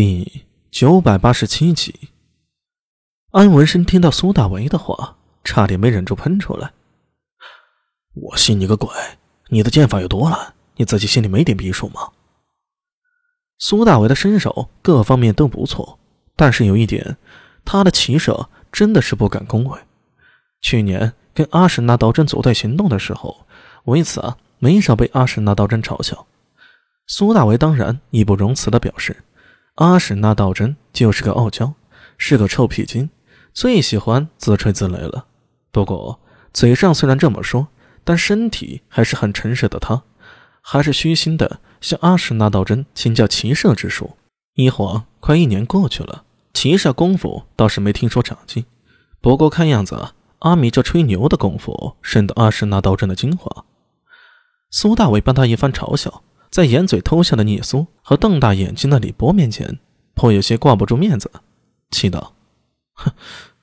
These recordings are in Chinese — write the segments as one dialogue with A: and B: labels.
A: 第九百八十七集，安文生听到苏大为的话，差点没忍住喷出来。我信你个鬼！你的剑法有多烂，你自己心里没点逼数吗？苏大为的身手各方面都不错，但是有一点，他的骑射真的是不敢恭维。去年跟阿什纳道真组队行动的时候，为此啊没少被阿什纳道真嘲笑。苏大为当然义不容辞的表示。阿史那道真就是个傲娇，是个臭屁精，最喜欢自吹自擂了。不过嘴上虽然这么说，但身体还是很诚实的。他还是虚心的向阿史那道真请教骑射之术。一晃快一年过去了，骑射功夫倒是没听说长进。不过看样子，阿米这吹牛的功夫深得阿史那道真的精华。苏大伟帮他一番嘲笑。在掩嘴偷笑的聂苏和瞪大眼睛的李波面前，颇有些挂不住面子，气道：“哼，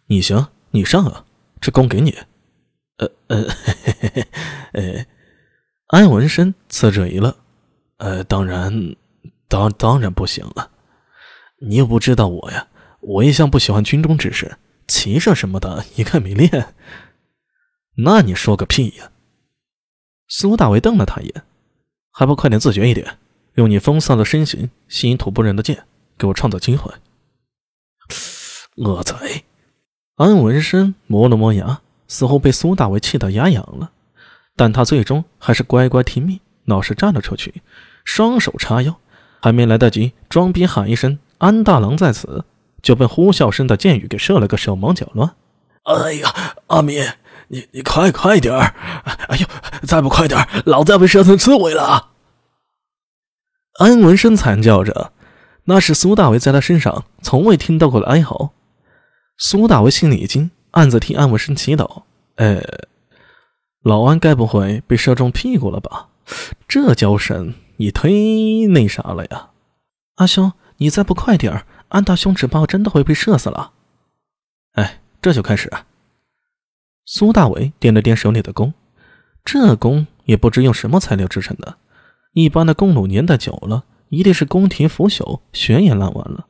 A: 你行，你上啊，这功给你。”呃呃，嘿嘿嘿，呃，安文生呲着一乐：“呃，当然，当当然不行了，你又不知道我呀，我一向不喜欢军中之事，骑射什么的，一概没练。”那你说个屁呀！苏大为瞪了他一眼。还不快点自觉一点，用你风骚的身形吸引土拨人的剑，给我创造机会！恶贼！安文生磨了磨牙，似乎被苏大为气得牙痒了，但他最终还是乖乖听命，老实站了出去，双手叉腰，还没来得及装逼喊一声“安大郎在此”，就被呼啸声的箭雨给射了个手忙脚乱。
B: 哎呀，阿明！你你快快点儿！哎呦，再不快点儿老子要被射成刺猬了！
A: 安文生惨叫着，那是苏大为在他身上从未听到过的哀嚎。苏大为心里一惊，暗自替安文生祈祷：“呃，老安该不会被射中屁股了吧？这交神也忒那啥了呀！”阿兄，你再不快点儿，安大兄只怕真的会被射死了。哎，这就开始。苏大伟点了点手里的弓，这弓也不知用什么材料制成的。一般的弓弩年代久了，一定是弓体腐朽，弦也烂完了。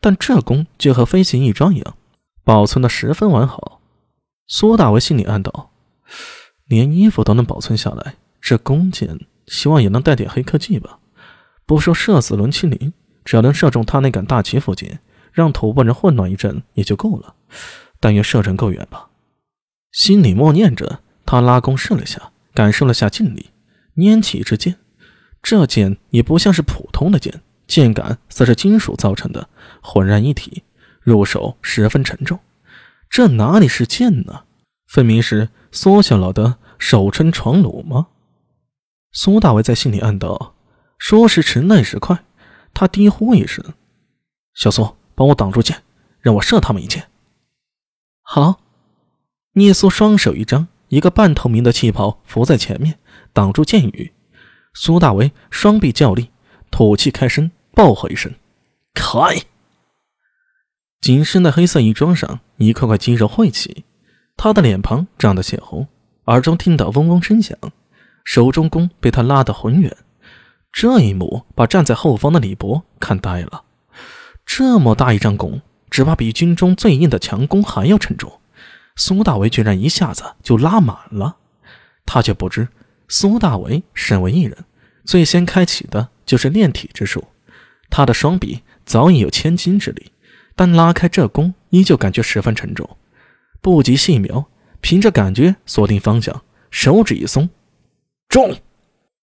A: 但这弓就和飞行翼装一样，保存的十分完好。苏大伟心里暗道：连衣服都能保存下来，这弓箭希望也能带点黑科技吧？不说射死伦清林，只要能射中他那杆大旗附近，让土拨人混乱一阵也就够了。但愿射程够远吧。心里默念着，他拉弓试了下，感受了下劲力，拈起一支箭。这箭也不像是普通的箭，箭杆则是金属造成的，浑然一体，入手十分沉重。这哪里是箭呢？分明是缩小了的手撑床弩吗？苏大为在心里暗道：“说时迟，那时快。”他低呼一声：“小苏，帮我挡住箭，让我射他们一箭。”好。聂苏双手一张，一个半透明的气泡浮在前面，挡住箭雨。苏大为双臂较力，吐气开声，暴喝一声：“开！”紧身的黑色衣装上一块块肌肉汇起，他的脸庞涨得血红，耳中听到嗡嗡声响，手中弓被他拉得浑圆。这一幕把站在后方的李博看呆了。这么大一张弓，只怕比军中最硬的强弓还要沉重。苏大为居然一下子就拉满了，他却不知，苏大为身为艺人，最先开启的就是炼体之术。他的双臂早已有千斤之力，但拉开这弓依旧感觉十分沉重。不及细瞄，凭着感觉锁定方向，手指一松，中。